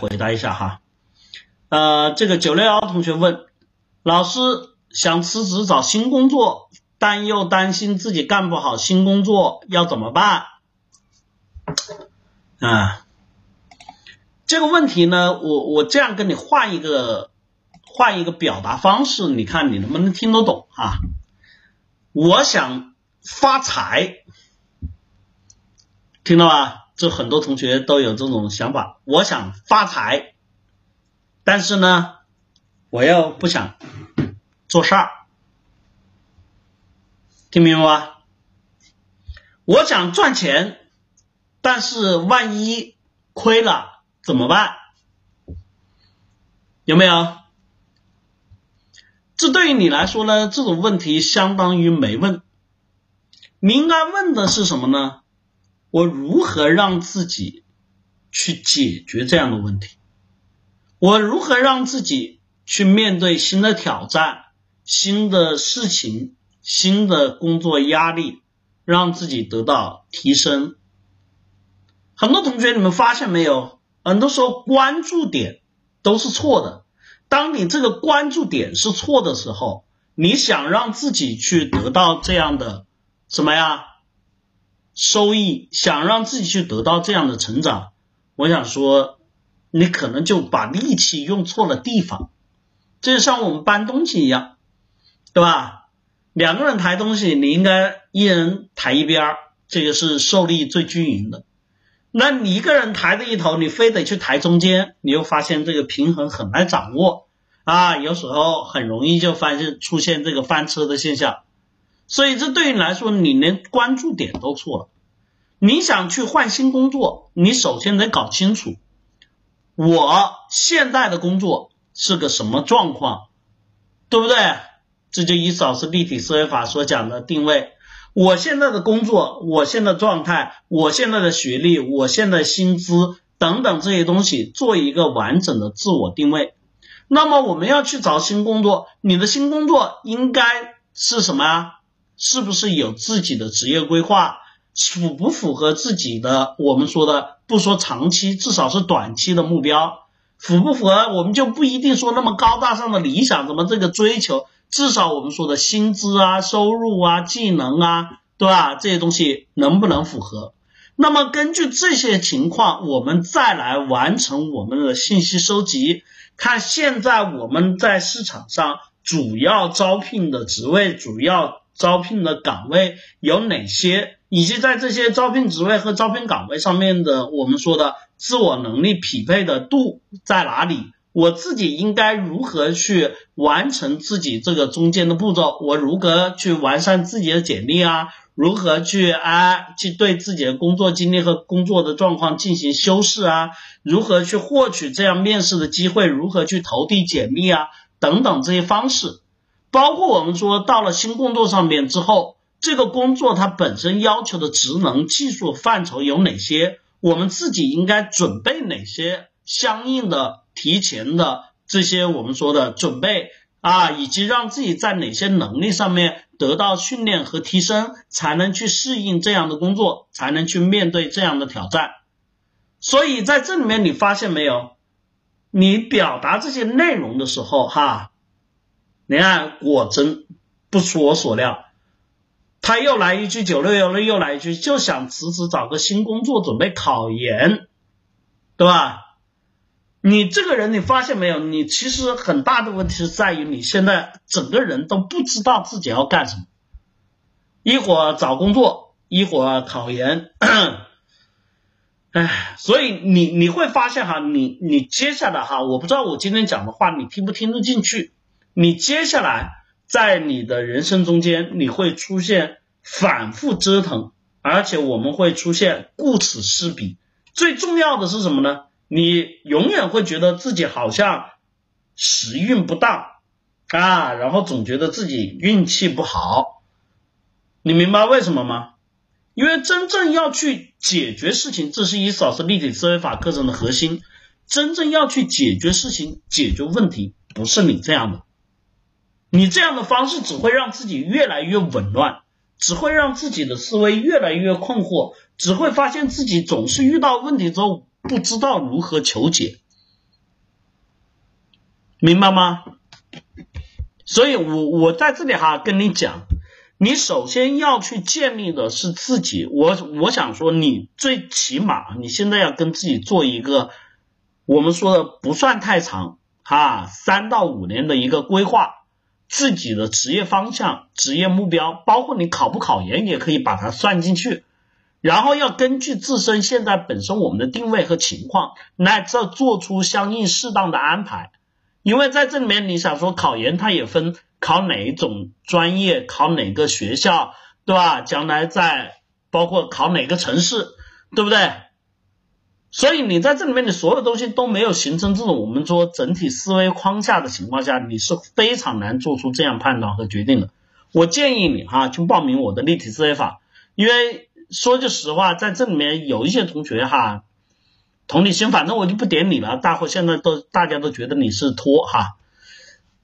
回答一下哈。呃，这个九六幺同学问，老师想辞职找新工作，但又担心自己干不好新工作，要怎么办？啊，这个问题呢，我我这样跟你换一个换一个表达方式，你看你能不能听得懂啊？我想发财，听到吧？这很多同学都有这种想法，我想发财。但是呢，我又不想做事儿，听明白吗？我想赚钱，但是万一亏了怎么办？有没有？这对于你来说呢，这种问题相当于没问。你应该问的是什么呢？我如何让自己去解决这样的问题？我如何让自己去面对新的挑战、新的事情、新的工作压力，让自己得到提升？很多同学，你们发现没有？很多时候关注点都是错的。当你这个关注点是错的时候，你想让自己去得到这样的什么呀收益，想让自己去得到这样的成长，我想说。你可能就把力气用错了地方，这就像我们搬东西一样，对吧？两个人抬东西，你应该一人抬一边儿，这个是受力最均匀的。那你一个人抬着一头，你非得去抬中间，你又发现这个平衡很难掌握啊，有时候很容易就发现出现这个翻车的现象。所以这对你来说，你连关注点都错了。你想去换新工作，你首先得搞清楚。我现在的工作是个什么状况，对不对？这就依老师立体思维法所讲的定位。我现在的工作，我现在状态，我现在的学历，我现在薪资等等这些东西，做一个完整的自我定位。那么我们要去找新工作，你的新工作应该是什么呀？是不是有自己的职业规划？符不符合自己的我们说的不说长期，至少是短期的目标，符不符合我们就不一定说那么高大上的理想，怎么这个追求，至少我们说的薪资啊、收入啊、技能啊，对吧？这些东西能不能符合？那么根据这些情况，我们再来完成我们的信息收集，看现在我们在市场上主要招聘的职位，主要招聘的岗位有哪些？以及在这些招聘职位和招聘岗位上面的，我们说的自我能力匹配的度在哪里？我自己应该如何去完成自己这个中间的步骤？我如何去完善自己的简历啊？如何去啊去对自己的工作经历和工作的状况进行修饰啊？如何去获取这样面试的机会？如何去投递简历啊？等等这些方式，包括我们说到了新工作上面之后。这个工作它本身要求的职能、技术范畴有哪些？我们自己应该准备哪些相应的、提前的这些我们说的准备啊，以及让自己在哪些能力上面得到训练和提升，才能去适应这样的工作，才能去面对这样的挑战。所以在这里面，你发现没有？你表达这些内容的时候，哈，你看，果真不出我所料。他又来一句九六幺六，又来一句，就想辞职找个新工作，准备考研，对吧？你这个人，你发现没有？你其实很大的问题是在于你现在整个人都不知道自己要干什么，一会儿找工作，一会儿考研，哎，所以你你会发现哈，你你接下来哈，我不知道我今天讲的话你听不听得进去，你接下来。在你的人生中间，你会出现反复折腾，而且我们会出现顾此失彼。最重要的是什么呢？你永远会觉得自己好像时运不当啊，然后总觉得自己运气不好。你明白为什么吗？因为真正要去解决事情，这是一扫是立体思维法课程的核心。真正要去解决事情、解决问题，不是你这样的。你这样的方式只会让自己越来越紊乱，只会让自己的思维越来越困惑，只会发现自己总是遇到问题之后不知道如何求解。明白吗？所以我我在这里哈跟你讲，你首先要去建立的是自己，我我想说，你最起码你现在要跟自己做一个我们说的不算太长哈，三到五年的一个规划。自己的职业方向、职业目标，包括你考不考研，也可以把它算进去。然后要根据自身现在本身我们的定位和情况，来这做出相应适当的安排。因为在这里面，你想说考研，它也分考哪一种专业，考哪个学校，对吧？将来在包括考哪个城市，对不对？所以你在这里面，你所有东西都没有形成这种我们说整体思维框架的情况下，你是非常难做出这样判断和决定的。我建议你哈去报名我的立体思维法，因为说句实话，在这里面有一些同学哈，同理心，反正我就不点你了。大伙现在都大家都觉得你是托哈。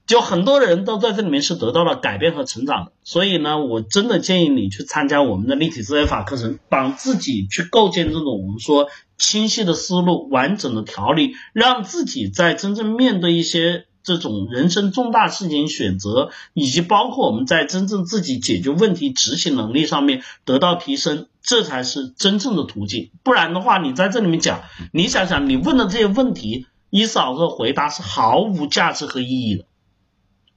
就很多人都在这里面是得到了改变和成长的，所以呢，我真的建议你去参加我们的立体思维法课程，帮自己去构建这种我们说清晰的思路、完整的条理，让自己在真正面对一些这种人生重大事情选择，以及包括我们在真正自己解决问题执行能力上面得到提升，这才是真正的途径。不然的话，你在这里面讲，你想想，你问的这些问题，一嫂子回答是毫无价值和意义的。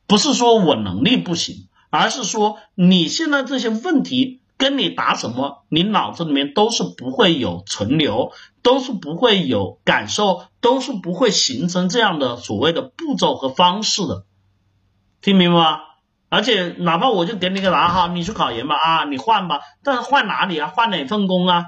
不是说我能力不行，而是说你现在这些问题跟你答什么，你脑子里面都是不会有存留，都是不会有感受，都是不会形成这样的所谓的步骤和方式的，听明白吗？而且哪怕我就给你个答案哈，你去考研吧啊，你换吧，但是换哪里啊？换哪份工啊？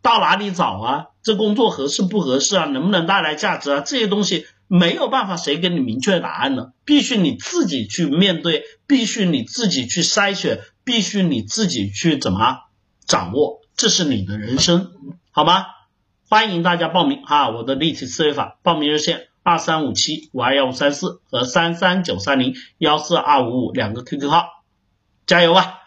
到哪里找啊？这工作合适不合适啊？能不能带来价值啊？这些东西。没有办法，谁给你明确答案呢？必须你自己去面对，必须你自己去筛选，必须你自己去怎么掌握，这是你的人生，好吗？欢迎大家报名啊，我的立体思维法报名热线二三五七五二幺五三四和三三九三零幺四二五五两个 QQ 号，加油啊！